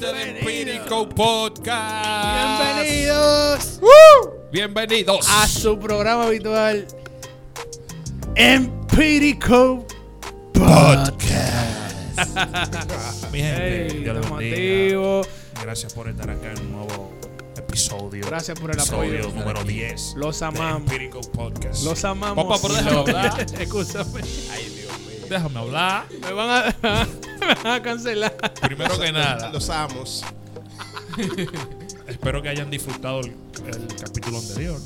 este Empírico Podcast. Bienvenidos Bienvenidos a su programa habitual Empírico Podcast. Mi gente, Dios estamos bendiga. activos. Gracias por estar acá en un nuevo episodio. Gracias por el episodio apoyo. número 10. Los de amamos. Empírico Podcast. Los amamos. Papá, pero déjame hablar. Escúchame. Déjame hablar. Me van a, me van a cancelar. Primero que nada, Los amos. espero que hayan disfrutado el, el capítulo anterior.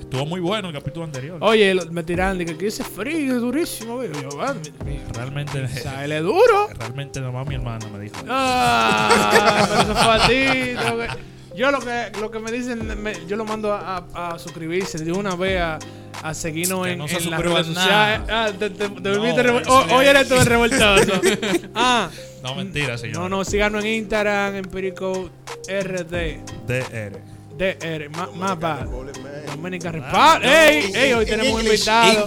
Estuvo muy bueno el capítulo anterior. Oye, lo- me tiran de que aquí ese frío es durísimo. güey. Yo, va, mi- mi- Realmente, O sea, él es duro. realmente nomás mi hermano me dijo. Ah, pero eso fue a ti. tengo que- Yo lo que, lo que me dicen, me- yo lo mando a, a- a suscribirse de una vez a, a seguirnos Que en, no en las redes sociales. Ah, te, te- te No, volviste revol- eso oh, Hoy eres tú el revoltoso. Ah, No, mentira, señor. no, no, síganos en Instagram, Empirico RD. DR. DR, ma- más bad. Dominica Ah, Repart. ¡Ey! ¡Ey! Hoy tenemos un invitado.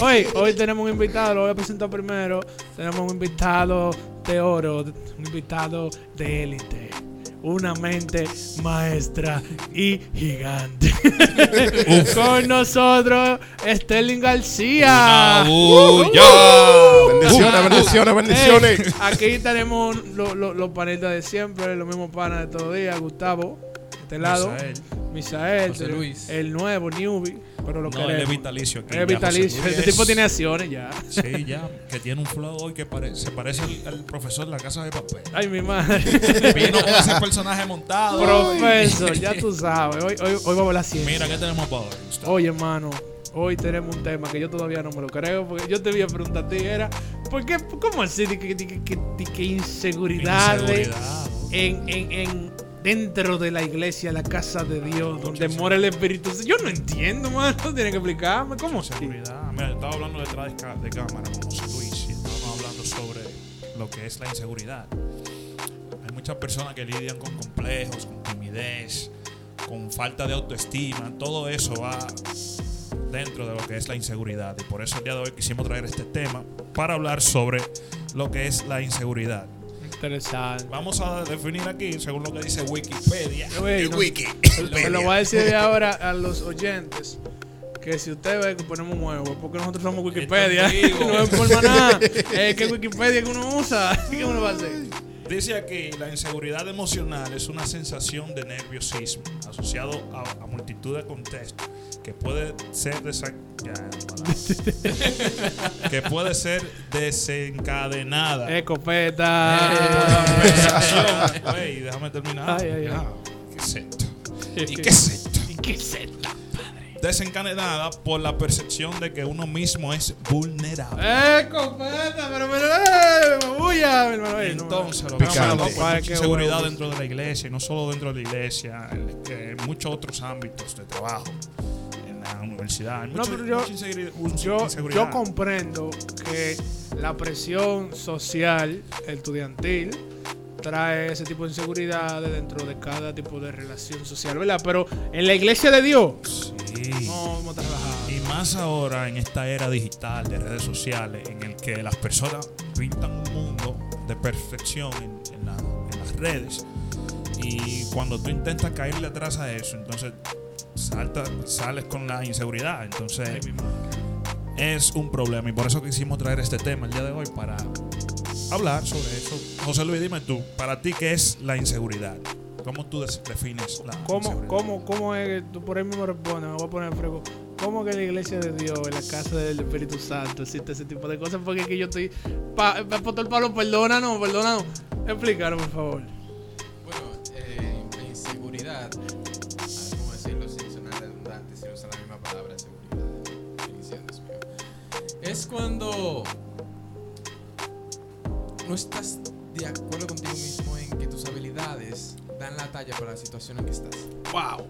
Hoy, hoy tenemos un invitado, lo voy a presentar primero. Tenemos un invitado de oro, un invitado de élite. Una mente maestra y gigante. Con nosotros, Sterling García. ¡Bulla! Bendiciones, bendiciones, bendiciones. Ey, aquí tenemos lo- lo- los panelistas de siempre, los mismos panas de todos los días. Gustavo, de este lado. Misael, José el- Luis. el nuevo newbie, pero lo No, él queremos. es vitalicio aquí. Es vitalicio. Este tipo tiene acciones ya. Sí, ya. Que tiene un flow hoy que pare- se parece al, al profesor de la casa de papel. Ay, mi madre. Vino con ese personaje montado. Profesor, ya tú sabes. Hoy, hoy, hoy vamos a la ciencia. Mira, ¿qué tenemos para hoy? Oye, hermano, hoy tenemos un tema que yo todavía no me lo creo. Porque yo te voy a preguntar a ti, era, ¿por qué, ¿cómo así? De que inseguridades Inseguridad. en, en, en- dentro de la iglesia, la casa de Dios, donde mora el Espíritu. Yo no entiendo, mano. Tienen que explicarme. ¿Cómo así? Inseguridad. Mira, estaba hablando detrás de, de cámara con José Luis y estábamos hablando sobre lo que es la inseguridad. Hay muchas personas que lidian con complejos, con timidez, con falta de autoestima. Todo eso va dentro de lo que es la inseguridad. Y por eso el día de hoy quisimos traer este tema para hablar sobre lo que es la inseguridad. Interesante. Vamos a definir aquí, según lo que dice Wikipedia. No- Wiki. Se lo voy a decir de ahora a los oyentes. Que si usted ve que ponemos huevo, porque nosotros somos Wikipedia. No es por nada. Es que Wikipedia que uno usa. ¿Qué uno va a hacer? Dice aquí, la inseguridad emocional es una sensación de nerviosismo asociado a, a multitud de contextos que puede ser desa- que puede ser desencadenada. Escopeta. Conversación. Güey, déjame terminar. Ay, ay, ay. Ya, ¿Qué es esto? ¿Y qué es esto? ¿Y qué es esto? Desencadenada por la percepción de que uno mismo es vulnerable. Escopeta, pero pero eh, Entonces, lo Picante. vemos Compadre, huevos. dentro de la iglesia, y no solo dentro de la iglesia, en, muchos otros ámbitos de trabajo, en la universidad. No, pero yo- yo, yo comprendo que la presión social, estudiantil, trae ese tipo de inseguridades dentro de cada tipo de relación social, ¿verdad? Pero en la iglesia de Dios, Sí. no a trabajar. Y más ahora en esta era digital de redes sociales, en el que las personas pintan un mundo de perfección en, en la- en las redes. Y cuando tú intentas caerle atrás a eso, entonces salta, sales con la inseguridad. Entonces es un problema y por eso quisimos traer este tema el día de hoy para hablar sobre eso. José Luis, dime tú, para ti, ¿qué es la inseguridad? ¿Cómo tú defines la ¿Cómo, cómo, ¿Cómo es que tú por ahí mismo respondes? Me voy a poner frego. ¿Cómo que en la iglesia de Dios, en la casa del Espíritu Santo, existe ese tipo de cosas? Porque es que yo estoy. Pa, Pastor Pablo, perdónanos, perdónanos. Explícanos, por favor. Bueno, eh, inseguridad, cómo decirlo sin sonar redundante, si usar la misma palabra, seguridad. Es cuando no estás de acuerdo contigo mismo en que tus habilidades dan la talla para la situación en que estás. ¡Wow!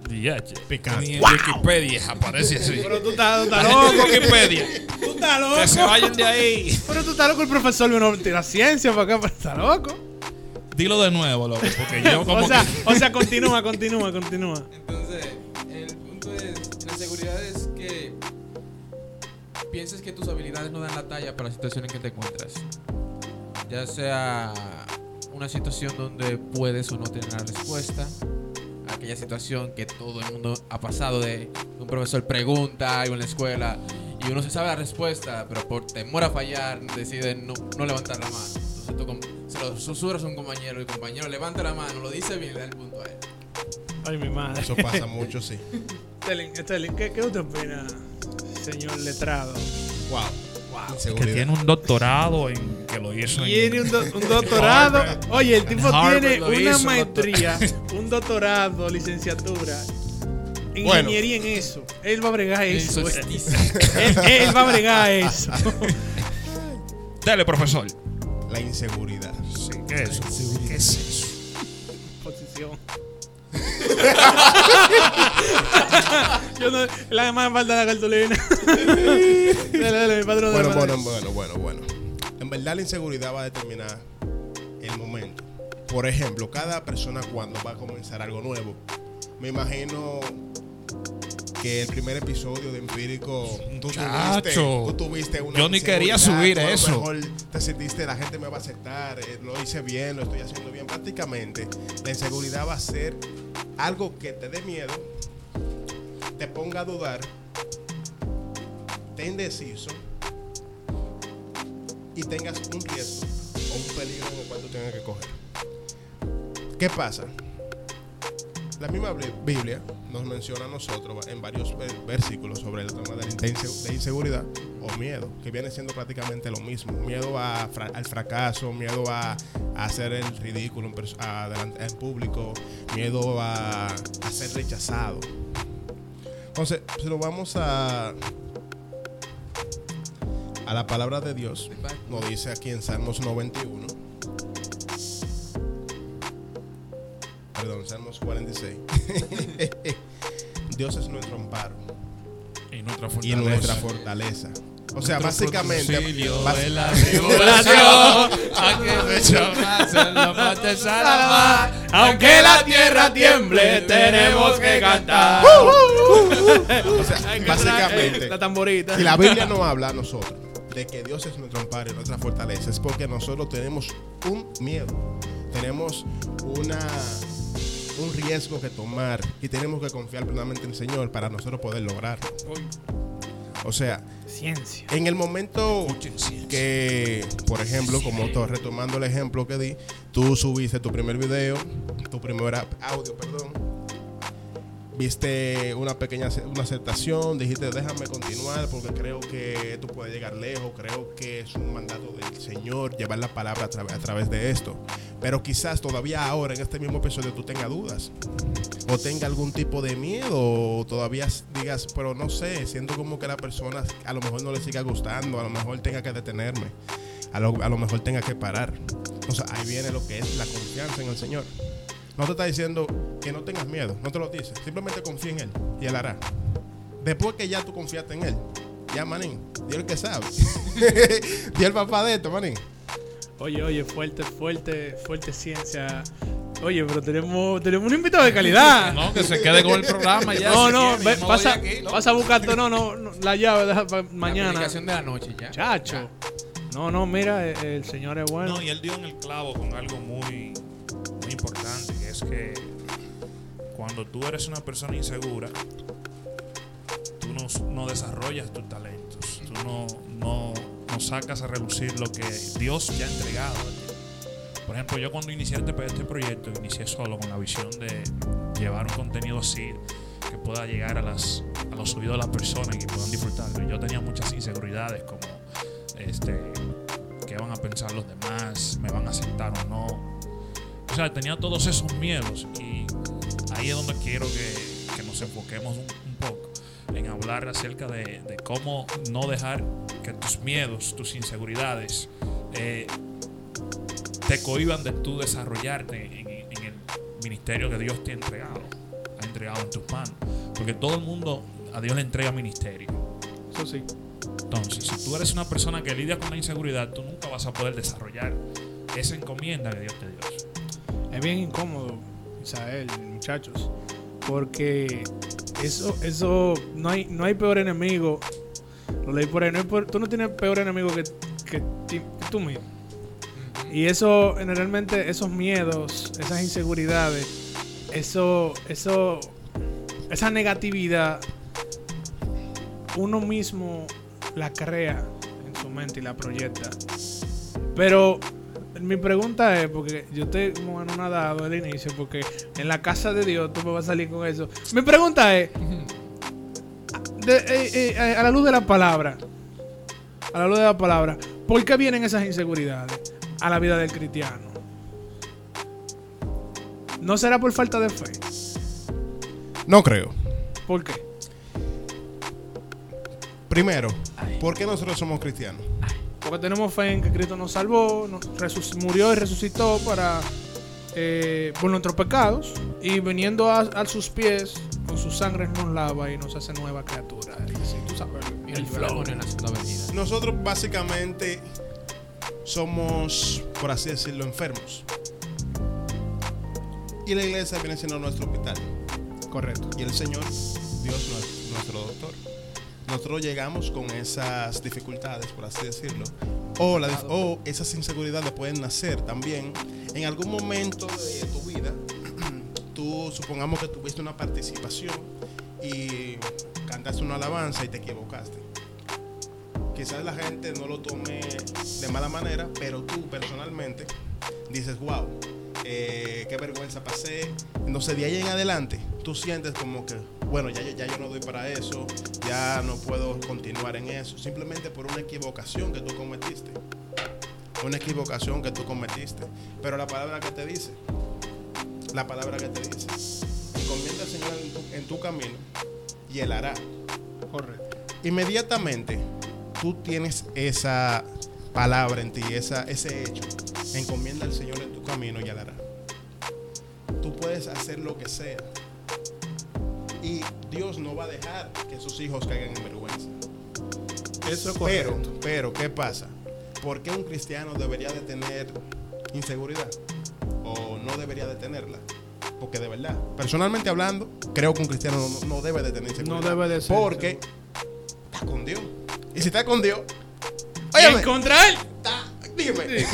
Picante. Ni en Wikipedia aparece así. Pero tú estás, tú estás No, loco. Wikipedia. Tú estás loco. Que se vayan de ahí. Pero tú estás loco, el profesor vino a tirar ciencia para acá, pero está loco. Dilo de nuevo, loco, porque yo como O sea, que... o sea, continúa, continúa, continúa. Entonces, el punto es, la seguridad es que pienses que tus habilidades no dan la talla para la situación en que te encuentras. Ya sea una situación donde puedes o no tener la respuesta. Aquella situación que todo el mundo ha pasado de un profesor pregunta algo en la escuela y uno se sabe la respuesta, pero por temor a fallar decide no, no levantar la mano. Entonces tú se lo susurras a un compañero y el compañero levanta la mano, lo dice bien y le da el punto a él. Ay, mi madre. Eso pasa mucho, sí. Sterling, Sterling, ¿qué, ¿qué usted opina, señor letrado? Wow. Wow. Que tiene un doctorado en que lo hizo Tiene en un, do- un doctorado. Harvard. Oye, el tipo Harvard tiene una hizo, maestría, un doctorado, licenciatura, Bueno. ingeniería en eso. Él va a bregar En eso. Él, él va a bregar eso. Dale, profesor. La inseguridad. Sí, ¿qué es eso? ¿Qué es eso? Posición. Yo no, la demás falta la cartulina. dale, dale, mi patrón. Bueno, dale, bueno, bueno, bueno, bueno. En verdad la inseguridad va a determinar el momento. Por ejemplo, cada persona cuando va a comenzar algo nuevo, me imagino que el primer episodio de Empírico, tú tuviste, Muchacho. tú tuviste una Yo ni quería subir tú a lo eso. mejor te sentiste, la gente me va a aceptar, eh, lo hice bien, lo estoy haciendo bien. Prácticamente, la inseguridad va a ser algo que te dé miedo, te ponga a dudar, te indeciso tengas un riesgo o un peligro en el cual tú tengas que coger. ¿Qué pasa? La misma Bli- Biblia nos menciona a nosotros en varios ver- versículos sobre el tema de la inseguridad o miedo, que viene siendo prácticamente lo mismo. Miedo a al fracaso, miedo a, hacer el ridículo en, a- en público, miedo a, a ser rechazado. Entonces, si nos vamos a, a la palabra de Dios, nos dice aquí en Salmos 91. Perdón, Salmos 46. Dios es nuestro amparo Y nuestra y fortaleza. nuestra fortaleza. O sea, Nuestro básicamente, en la tribulación. Aunque la tierra tiemble, tenemos que cantar. o sea, Hay que básicamente, La tamborita. si la Biblia nos habla a nosotros de que Dios es nuestro amparo y nuestra fortaleza, es porque nosotros tenemos un miedo, tenemos una un riesgo que tomar y tenemos que confiar plenamente en el Señor para nosotros poder lograrlo. O sea, Ciencia. en el momento que, por ejemplo, como to- retomando el ejemplo que di, tú subiste tu primer video, tu primer audio, perdón, viste una pequeña una aceptación, dijiste déjame continuar porque creo que tú puedes llegar lejos, creo que es un mandato del Señor llevar la palabra a, tra- a través de esto. Pero quizás todavía ahora en este mismo episodio tú tengas dudas o tenga algún tipo de miedo o todavía digas, pero no sé, siento como que la persona a lo mejor no le siga gustando, a lo mejor tenga que detenerme, a lo, a lo mejor tenga que parar. O sea, ahí viene lo que es la confianza en el Señor. No te está diciendo que no tengas miedo, no te lo dice, simplemente confía en Él y Él hará. Después que ya tú confiaste en Él, ya manín, Dios el que sabe. Dios el papá de esto, manín. Oye, oye, fuerte, fuerte, fuerte ciencia. Oye, pero tenemos, tenemos un invitado de calidad. No, que se quede con el programa ya. No, si no, quiere, ve- pasa, aquí, loco. pasa a buscar no, no, no, la llave, deja para La mañana. predicación de la noche ya. Chacho. No, no, mira, el, el señor es bueno. No, y él dio en el clavo con algo muy, que cuando tú eres una persona insegura, tú no, no desarrollas tus talentos, tú no, no, no sacas a relucir lo que Dios ya ha entregado. Por ejemplo, yo cuando inicié este, este proyecto, inicié solo con la visión de llevar un contenido así que pueda llegar a, las, a los oídos de las personas y que puedan disfrutarlo. Yo tenía muchas inseguridades como este qué van a pensar los demás, me van a aceptar o no. O sea, tenía todos esos miedos y ahí es donde quiero que, que nos enfoquemos un, un poco en hablar acerca de, de cómo no dejar que tus miedos, tus inseguridades eh, te cohiban de tú desarrollarte en, en el ministerio que Dios te ha entregado, ha entregado en tus manos. Porque todo el mundo a Dios le entrega ministerio. Eso sí. Entonces, si tú eres una persona que lidia con la inseguridad, tú nunca vas a poder desarrollar esa encomienda que Dios te dio. Es bien incómodo, Isael, muchachos, porque eso, eso, no hay, no hay peor enemigo. Lo leí por ahí, no hay peor- tú no tienes peor enemigo que, que que tú mismo. Y eso, generalmente, esos miedos, esas inseguridades, eso, eso, esa negatividad, uno mismo la crea en su mente y la proyecta. Pero mi pregunta es, porque yo estoy como en una dado al inicio, porque en la casa de Dios tú me vas a salir con eso. Mi pregunta es, de- eh, eh, a la luz de la palabra, a la luz de la palabra, ¿por qué vienen esas inseguridades a la vida del cristiano? ¿No será por falta de fe? No creo. ¿Por qué? Primero, ¿por qué nosotros somos cristianos? Porque tenemos fe en que Cristo nos salvó, nos resuc- murió y resucitó para eh, por nuestros pecados y viniendo a, a sus pies con su sangre nos lava y nos hace nueva criatura. Y así, tú sabes, Mira, el el flow. en la segunda venida. Nosotros básicamente somos, por así decirlo, enfermos. Y la iglesia viene siendo nuestro hospital. Correcto. Y el Señor, Dios, nues- nuestro doctor. Nosotros llegamos con esas dificultades, por así decirlo. O, la o esas inseguridades pueden nacer también en algún momento de tu vida. Tú supongamos que tuviste una participación y cantaste una alabanza y te equivocaste. Quizás la gente no lo tome de mala manera, pero tú personalmente dices, wow, eh, qué vergüenza pasé. Entonces de ahí en adelante tú sientes como que, bueno, ya, yo- ya yo no doy para eso, ya no puedo continuar en eso, simplemente por una equivocación que tú cometiste. Una equivocación que tú cometiste. Pero la palabra que te dice, la palabra que te dice, encomienda al Señor en tu, en tu camino y Él hará. Correcto. Inmediatamente tú tienes esa palabra en ti, esa, ese hecho. Encomienda al Señor en tu camino y Él hará. Tú puedes hacer lo que sea. Y Dios no va a dejar que sus hijos caigan en vergüenza. Eso es Pero, correcto. pero, ¿qué pasa? ¿Por qué un cristiano debería de tener inseguridad? ¿O no debería de tenerla? Porque de verdad, personalmente hablando, creo que un cristiano no, no debe de tener inseguridad. No debe de ser Porque está con Dios. Y si está con Dios, óyeme, contra él. está- dime.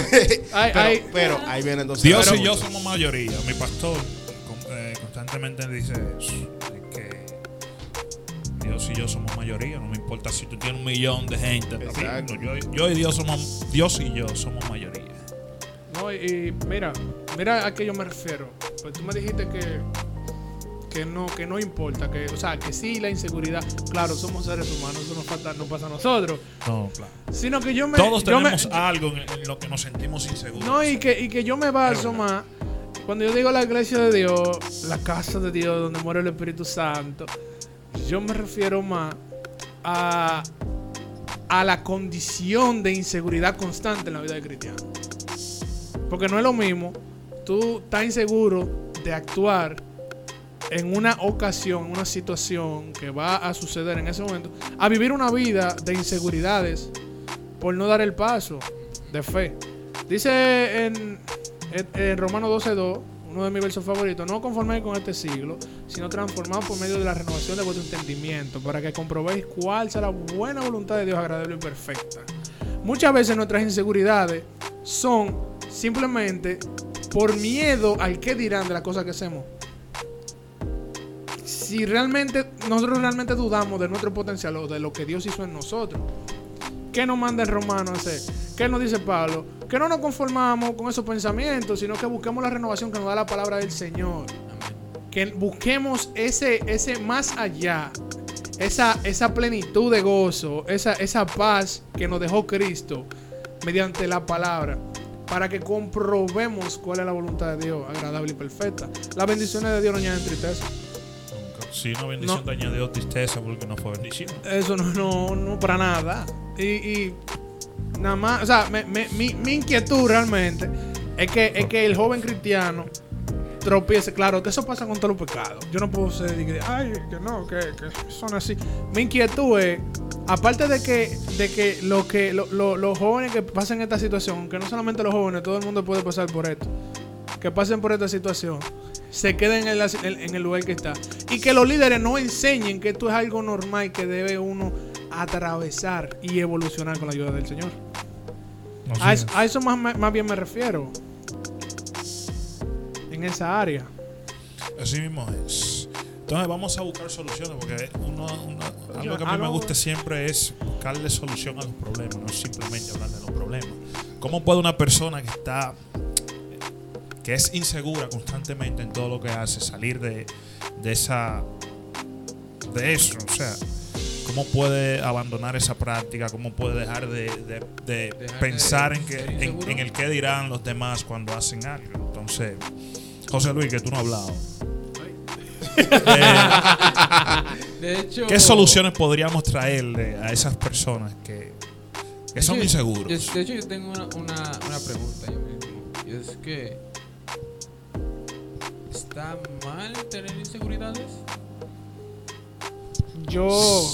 Ay, pero, ay. pero ahí viene entonces. Dios y yo somos mayoría. Mi pastor eh, constantemente dice eso. Yo somos mayoría. No me importa si tú tienes un millón de gente. Exacto. Yo, yo y Dios somos Dios y yo somos mayoría. No, y, mira, mira a qué yo me refiero. Pues tú me dijiste que que no que no importa, que o sea, que sí la inseguridad, claro, somos seres humanos, eso nos falta no pasa a nosotros, No, claro. sino que yo me Todos yo me- tenemos algo en, en lo que nos sentimos inseguros. No, y que, y que yo me baso más. Cuando yo digo la iglesia de Dios, la casa de Dios, donde muere el Espíritu Santo, yo me refiero más a, a la condición de inseguridad constante en la vida del cristiano. Porque no es lo mismo tú estás inseguro de actuar en una ocasión, en una situación que va a suceder en ese momento, a vivir una vida de inseguridades por no dar el paso de fe. Dice en, en, en Romanos 12.2, uno de mis versos favoritos, no conforméis con este siglo, sino transformados por medio de la renovación de vuestro entendimiento, para que comprobéis cuál será la buena voluntad de Dios agradable y perfecta. Muchas veces nuestras inseguridades son simplemente por miedo al que dirán de las cosas que hacemos. Si realmente nosotros realmente dudamos de nuestro potencial o de lo que Dios hizo en nosotros, ¿qué nos manda el romano a hacer? ¿Qué nos dice Pablo? Que no nos conformamos con esos pensamientos, sino que busquemos la renovación que nos da la palabra del Señor. Que busquemos ese, ese más allá, esa, esa plenitud de gozo, esa, esa paz que nos dejó Cristo mediante la palabra, para que comprobemos cuál es la voluntad de Dios, agradable y perfecta. Las bendiciones de Dios no añaden tristeza. Si una bendición No. te añadió tristeza porque no fue bendición. Eso no, no, no para nada. Y, y nada más, o sea, me- me- mi, mi inquietud realmente es que, es que el joven cristiano tropiece. Claro, que eso pasa con todos los pecados. Yo no puedo ser de ay, que no, que, que son así. Mi inquietud es, aparte de que, de que, lo que lo- lo- los jóvenes que pasen esta situación, que no solamente los jóvenes, todo el mundo puede pasar por esto, que pasen por esta situación, se queden en, la- en el lugar que está. Y que los líderes no enseñen que esto es algo normal que debe uno atravesar y evolucionar con la ayuda del Señor. A es. eso, a eso más, más bien me refiero. En esa área. Así mismo es. Entonces vamos a buscar soluciones porque uno, uno- algo que a mí Ah, me gusta siempre es buscarle solución a los problemas, no simplemente hablar de los problemas. ¿Cómo puede una persona que está que es insegura constantemente en todo lo que hace salir de, de esa de eso? O sea, ¿cómo puede abandonar esa práctica? ¿Cómo puede dejar de, de- de Dejar pensar de en, que, en, el qué dirán los demás cuando hacen algo? Entonces, José Luis, que tú no has hablado. Eh, De hecho, ¿Qué soluciones podríamos traerle a esas personas que, que son inseguros? yo- de hecho, yo tengo una, una, una pregunta yo mismo. Y es que. ¿Está mal tener inseguridades? Yo.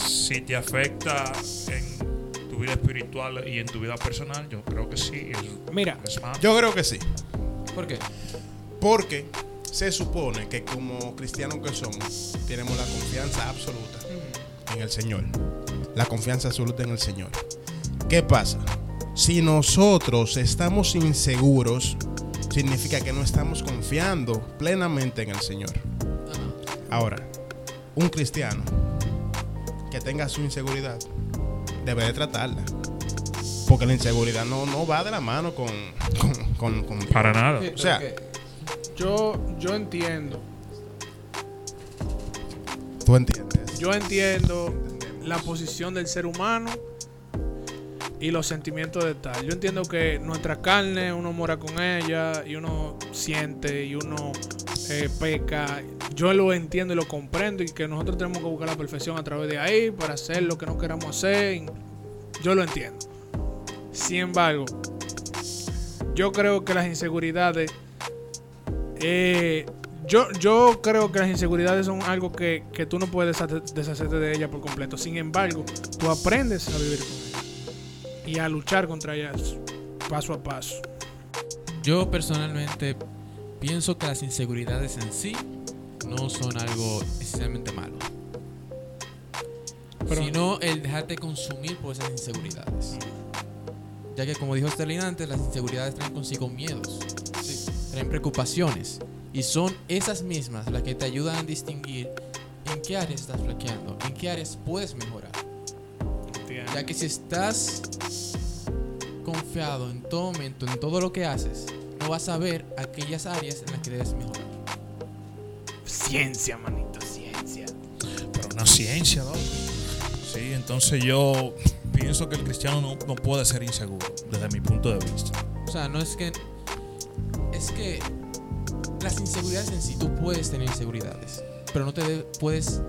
Si te afecta en tu vida espiritual y en tu vida personal, yo creo que sí. Es, Mira, es. Yo creo que sí. ¿Por qué? Porque se supone que como cristianos que somos, tenemos la confianza absoluta en el Señor. La confianza absoluta en el Señor. ¿Qué pasa? Si nosotros estamos inseguros, significa que no estamos confiando plenamente en el Señor. Ahora, un cristiano que tenga su inseguridad debe de tratarla. Porque la inseguridad no, no va de la mano con, con, con-. Para nada. Sí, O sea, yo, yo entiendo. ¿Tú entiendes? Yo entiendo la posición del ser humano y los sentimientos de tal. Yo entiendo que nuestra carne, uno mora con ella y uno siente y uno eh, peca. Yo lo entiendo y lo comprendo y que nosotros tenemos que buscar la perfección a través de ahí para hacer lo que no queramos hacer. Yo lo entiendo. Sin embargo, yo creo que las inseguridades eh, yo, yo creo que las inseguridades son algo que, que tú no puedes deshace- deshacerte de ellas por completo. Sin embargo, tú aprendes a vivir con ellas y a luchar contra ellas paso a paso. Yo personalmente pienso que las inseguridades en sí no son algo esencialmente malo. Pero- sino el dejarte consumir por esas inseguridades. Ya que como dijo Sterling antes, las inseguridades traen consigo miedos, traen preocupaciones. Y son esas mismas las que te ayudan a distinguir en qué áreas estás flaqueando, en qué áreas puedes mejorar. Ya que si estás confiado en todo momento, en todo lo que haces, no vas a ver aquellas áreas en las que debes mejorar. Ciencia, manito, ciencia. Pero una ciencia, ¿no? Sí, entonces yo pienso que el cristiano no, no puede ser inseguro, desde mi punto de vista. O sea, no es que. Es que las inseguridades en sí, tú puedes tener inseguridades, pero no te de- puedes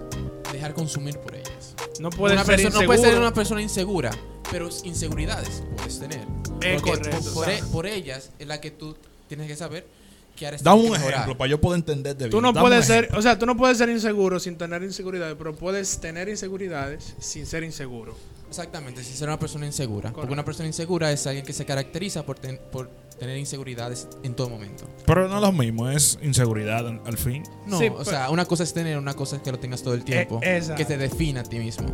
dejar consumir por ellas. No puedes Una ser persona- no puedes ser una persona insegura, pero inseguridades puedes tener. Es Porque correcto, Por, por o sea. e- por ellas es la que tú tienes que saber que Dame tienes un mejorar. ejemplo para yo poder entender de Tú bien. no Dame puedes ser, o sea, tú no puedes ser inseguro sin tener inseguridades, pero puedes tener inseguridades sin ser inseguro. Exactamente, sin ser una persona insegura. Porque Correcto. una persona insegura es alguien que se caracteriza por, ten- por tener inseguridades en todo momento. Pero no es lo mismo, es inseguridad al, fin. No, Sí, o pero- sea, una cosa es tener, una cosa es que lo tengas todo el tiempo. Eh, exacto. que te defina a ti mismo.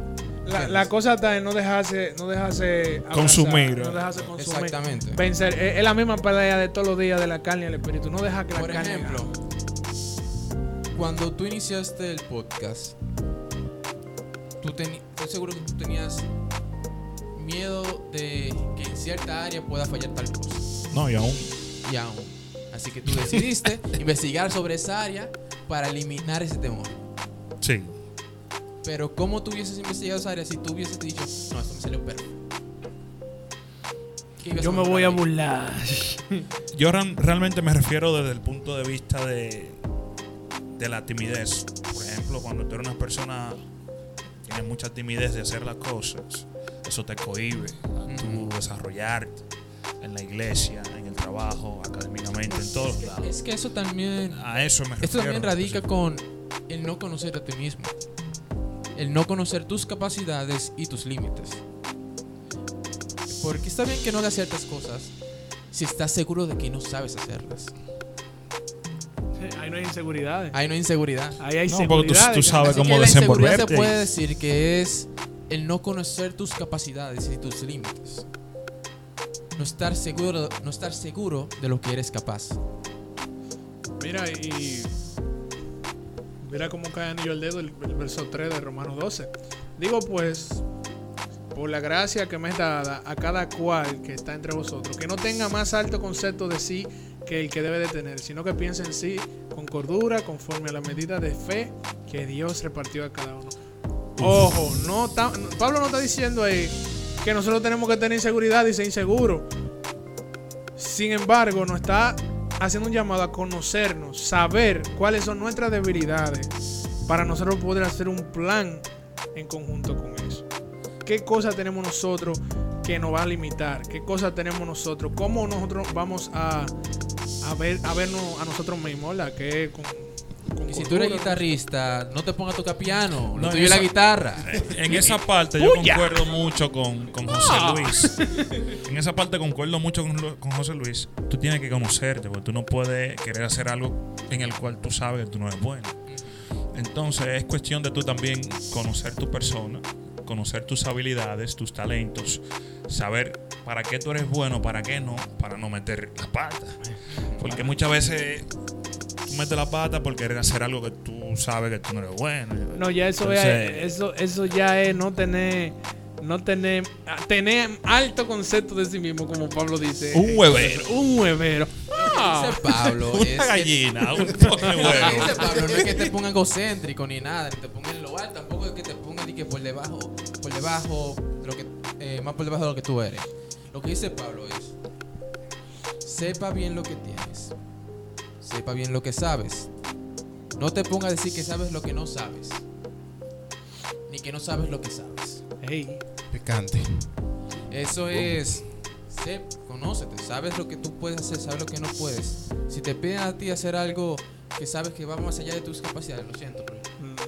La, la cosa está en no dejarse, no dejarse abrazar, Consumir. no dejarse consumir. Exactamente. Vencer, es, es la misma pelea de todos los días de la carne y el espíritu. No deja que la Por carne ejemplo, cuando tú iniciaste el podcast, tú estoy seguro que tú tenías miedo de que en cierta área pueda fallar tal cosa. No, y aún. Y aún. Así que tú decidiste investigar sobre esa área para eliminar ese temor. Sí. Pero ¿cómo tú hubieses investigado esa área si tú hubieses dicho, no, esto me salió ibas Yo me voy a burlar. Yo realmente me refiero desde el punto de vista de, de la timidez. Por ejemplo, cuando tú eres una persona que tiene mucha timidez de hacer las cosas, eso te cohíbe a tú Ujú. desarrollarte en la iglesia, en el trabajo, académicamente, en todos lados. Es que eso también A eso me refiero. Esto también radica con el no conocer a ti mismo. El no conocer tus capacidades y tus límites. Porque está bien que no hagas ciertas cosas si estás seguro de que no sabes hacerlas. Ahí no hay inseguridades. Ahí no hay inseguridad. Ahí hay No, porque tú- tú sabes Así cómo que la inseguridad se desenvolverte. puede decir que es el no conocer tus capacidades y tus límites. No estar seguro, no estar seguro de lo que eres capaz. Mira, y. Mira cómo cae anillo el dedo el, el verso 3 de Romanos 12. Digo pues, por la gracia que me es dada a cada cual que está entre vosotros, que no tenga más alto concepto de sí que el que debe de tener, sino que piense en sí con cordura, conforme a la medida de fe que Dios repartió a cada uno. Ojo, no Pablo no está diciendo ahí que nosotros tenemos que tener inseguridad y ser inseguros. Sin embargo, nos está haciendo un llamado a conocernos, saber cuáles son nuestras debilidades para nosotros poder hacer un plan en conjunto con eso. ¿Qué cosas tenemos nosotros que nos va a limitar? ¿Qué cosas tenemos nosotros? ¿Cómo nosotros vamos a, a ver a vernos a nosotros mismos, con, Y si tú eres guitarrista, no te pongas a tocar piano. No, Lo tuyo la guitarra. En esa parte yo ¡Puya! concuerdo mucho con, con José Luis. En esa parte concuerdo mucho con, con José Luis. Tú tienes que conocerte, porque tú no puedes querer hacer algo en el cual tú sabes que tú no eres bueno. Entonces es cuestión de tú también conocer tu persona, conocer tus habilidades, tus talentos, saber para qué tú eres bueno, para qué no, para no meter la pata. Porque muchas veces metes la pata por querer hacer algo que tú sabes que tú no eres bueno. No, ya eso Entonces- es eso eso ya es no tener no tener ah, tener alto concepto de sí mismo como Pablo dice. Un huevero. Un huevero. Ah. Dice Pablo. es Una que- gallina, un que dice Pablo no es que te pongan egocéntrico ni nada, ni te pongan en lo alto, tampoco es que te pongan ni que por debajo, por debajo de lo que, eh, más por debajo de lo que tú eres. Lo que dice Pablo es, sepa bien lo que tienes, sepa bien lo que sabes. No te pongas a decir que sabes lo que no sabes, ni que no sabes lo que sabes. Ey, Picante. Eso es, sé, conócete, sabes lo que tú puedes hacer, sabes lo que no puedes. Si te piden a ti hacer algo que sabes que va más allá de tus capacidades, lo siento, pero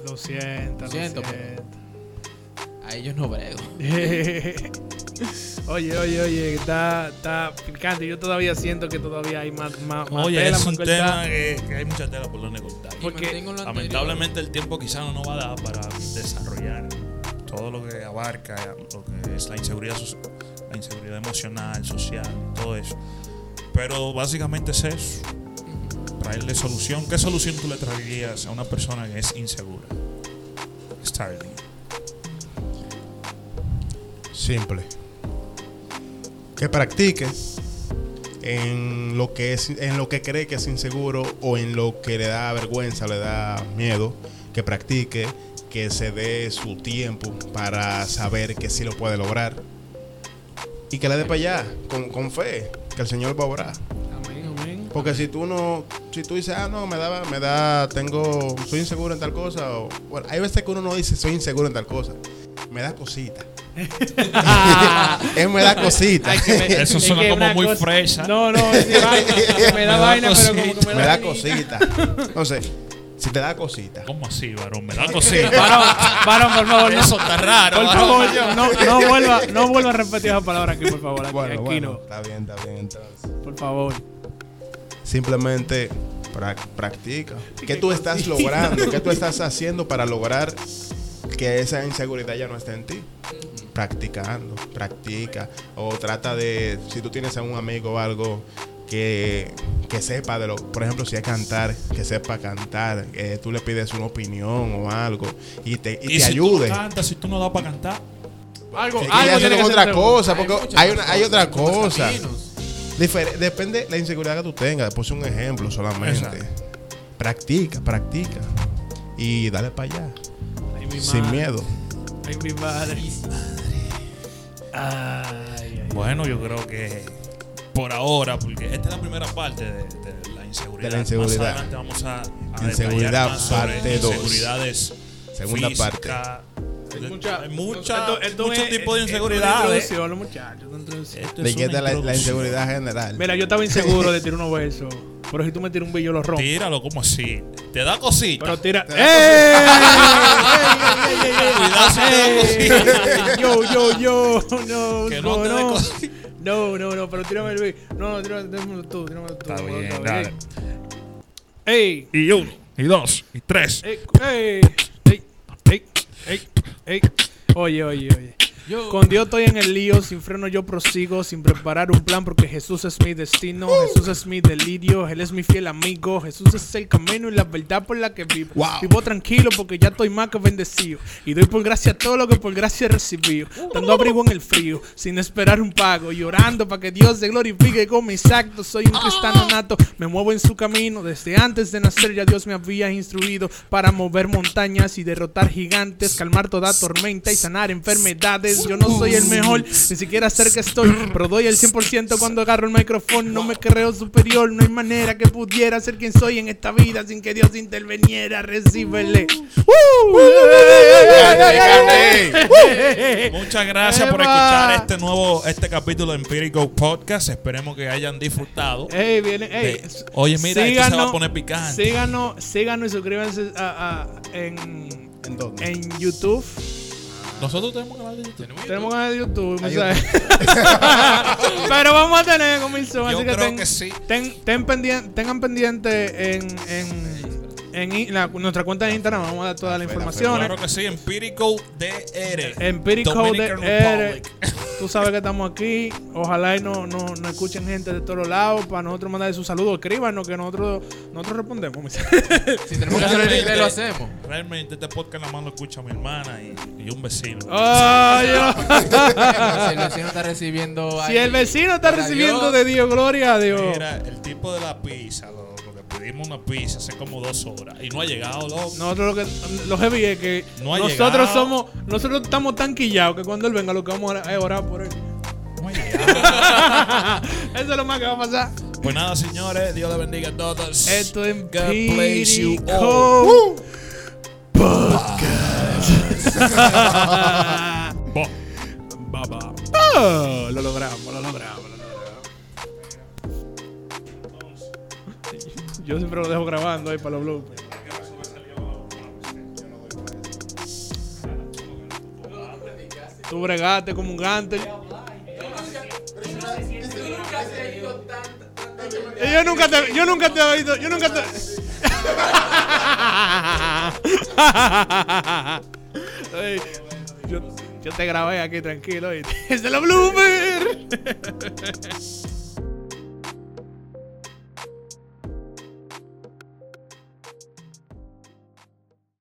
lo siento, lo Siento, siento. a ellos no brego. oye, oye, oye, está, está picante. Yo todavía siento que todavía hay más, más, más Oye, tela, es un cortar. tema que, que hay mucha tela por donde cortar. Porque. Lamentablemente el tiempo quizá no nos va a dar para desarrollar todo lo que abarca lo que es la inseguridad, la inseguridad emocional, social, todo eso. Pero básicamente es eso. Traerle solución. ¿Qué solución tú le traerías a una persona que es insegura? Starling. Simple. Que practique en lo que es en lo que cree que es inseguro o en lo que le da vergüenza, le da miedo, que practique, que se dé su tiempo para saber que sí lo puede lograr. Y que le dé para allá, con, con fe, que el Señor va a. Amén, amén. Porque si tú no, si tú dices, ah, no, me da, me da, tengo, soy inseguro en tal cosa, o, bueno, hay veces que uno no dice, soy inseguro en tal cosa, me da cosita. es me da cosita. Me- Eso es suena que como muy cosa- fresa. No, no, sí, me da vaina, pero como que me, me da cosita. Entonces, si te da cosita, ¿Cómo así, varón? Me da cosita. Varón, varón, por favor, no. Eso está raro. Por favor, no, no, vuelva, no vuelva a repetir esa palabra aquí, por favor. Aquí, bueno, aquí bueno, no, está bien, está bien, entonces. por favor. Simplemente pra- practica. ¿Qué tú estás logrando? ¿Qué tú estás haciendo para lograr que esa inseguridad ya no esté en ti? Practicando, practica. O trata de, si tú tienes a un amigo o algo que, que sepa de lo, por ejemplo, si es cantar, que sepa cantar, eh, tú le pides una opinión o algo y te, y Y te si ayude. tú no cantas, si tú no das para cantar. Algo, que algo tiene que otra cosa, Hay porque hay, una, hay otra cosa. Difer- depende la inseguridad que tú tengas. Puse un ejemplo solamente. Exacto. Practica, practica. Y dale para allá. Ay, mi Sin madre. miedo. Ay, mi madre. Ay, ay. Bueno, yo creo que por ahora, porque esta es la primera parte de, de la inseguridad. De la inseguridad. Más adelante vamos a, a Inseguridad, más sobre parte dos. inseguridades Segunda físicas. Hay mucha- hay mucha- esto- esto muchos es- tipos de esto es muchachos, introducción. Esto De es una la, la inseguridad general. Mira, yo estaba inseguro de tirar unos versos. Pero si tú me tiras un billo, lo rompo. Tíralo como así. Te da cosita. Pero tira. ¡Eh! Cuidado si te da cosita. Yo, yo, yo. No, Que no no, no. No, no, pero tírame el beat. No, no, tírame, tíramelo tú, tíramelo tú. Está bien, dale. Ey, Y uno, y dos, y tres. ey, ey, ey, ey. Oye, oye, oye. Yo- Con Dios estoy en el lío, sin freno yo prosigo, sin preparar un plan, porque Jesús es mi destino, Jesús es mi delirio, Él es mi fiel amigo, Jesús es el camino y la verdad por la que vivo. Wow. Vivo tranquilo porque ya estoy más que bendecido, y doy por gracia todo lo que por gracia he recibido, dando abrigo en el frío, sin esperar un pago, y orando para que Dios se glorifique con mis actos. Soy un cristiano nato, me muevo en su camino, desde antes de nacer ya Dios me había instruido para mover montañas y derrotar gigantes, calmar toda tormenta y sanar enfermedades. Yo no soy el mejor, ni siquiera cerca estoy, pero doy el 100% cuando agarro el micrófono. No me creo superior, no hay manera que pudiera ser quien soy en esta vida sin que Dios interveniera. Recíbele. ¡Uh! Muchas gracias por escuchar este nuevo, este capítulo de Empirical Podcast. Esperemos que hayan disfrutado. Ey, viene, ey, de- Oye, mira, esto se va a síganos, poner picante. Síganos, síganos y suscríbanse a- a- en, ¿En dónde? en YouTube. Nosotros tenemos canal de YouTube. Tenemos canal de YouTube, Hay ¿sabes? Pero vamos a tener comisión, Yo así que, creo ten- que sí. ten- ten pendien- tengan pendiente en, en, en i- la- nuestra cuenta de Instagram, vamos a dar todas las informaciones. Claro que sí, Empirical DR. Empirical Dominican DR. Republic. Tú sabes que estamos aquí. Ojalá y no, no, no escuchen gente de todos lados para nosotros mandar sus saludos. Escríbanos que nosotros, nosotros respondemos. Si tenemos que hacerlo en inglés, lo hacemos. Realmente este podcast nada más lo escucha mi hermana y, y un vecino. Si el vecino está recibiendo. si ahí, el vecino está recibiendo Dios, de Dios, gloria a Dios. Mira, el tipo de la pizza, lo, lo que pedimos una pizza hace como dos horas y no ha llegado, loco. Nosotros lo que lo heavy es que No ha nosotros llegado. somos, nosotros estamos tan quillados que cuando él venga lo que vamos a orar por él. No ha llegado. Eso es lo más que va a pasar. pues nada, señores, Dios le bendiga a todos. Esto es God bless you all. Oh, lo logramos, lo logramos, lo logramos. Yo siempre lo dejo grabando ahí para los bloopers. Tú bregaste como un gante. Yo nunca te, yo nunca te he oído, yo nunca te. Ey, yo, yo te grabé aquí tranquilo. y- Es de la blooper.